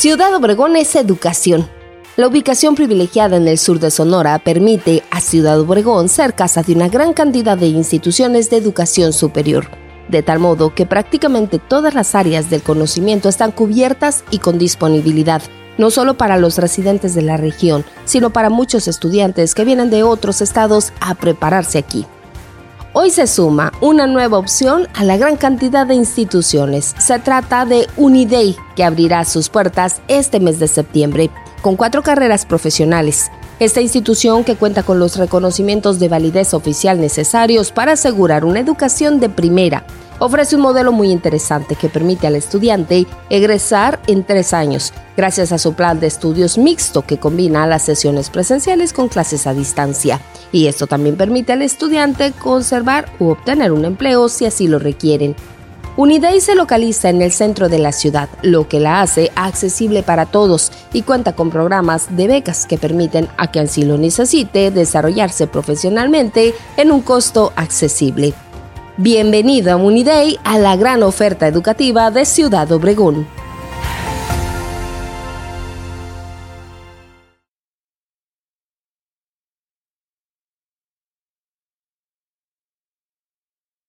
Ciudad Obregón es educación. La ubicación privilegiada en el sur de Sonora permite a Ciudad Obregón ser casa de una gran cantidad de instituciones de educación superior, de tal modo que prácticamente todas las áreas del conocimiento están cubiertas y con disponibilidad, no solo para los residentes de la región, sino para muchos estudiantes que vienen de otros estados a prepararse aquí. Hoy se suma una nueva opción a la gran cantidad de instituciones. Se trata de Uniday, que abrirá sus puertas este mes de septiembre, con cuatro carreras profesionales. Esta institución, que cuenta con los reconocimientos de validez oficial necesarios para asegurar una educación de primera, ofrece un modelo muy interesante que permite al estudiante egresar en tres años, gracias a su plan de estudios mixto que combina las sesiones presenciales con clases a distancia. Y esto también permite al estudiante conservar u obtener un empleo si así lo requieren. Uniday se localiza en el centro de la ciudad, lo que la hace accesible para todos y cuenta con programas de becas que permiten a quien así lo necesite desarrollarse profesionalmente en un costo accesible. Bienvenido a Uniday a la gran oferta educativa de Ciudad Obregón.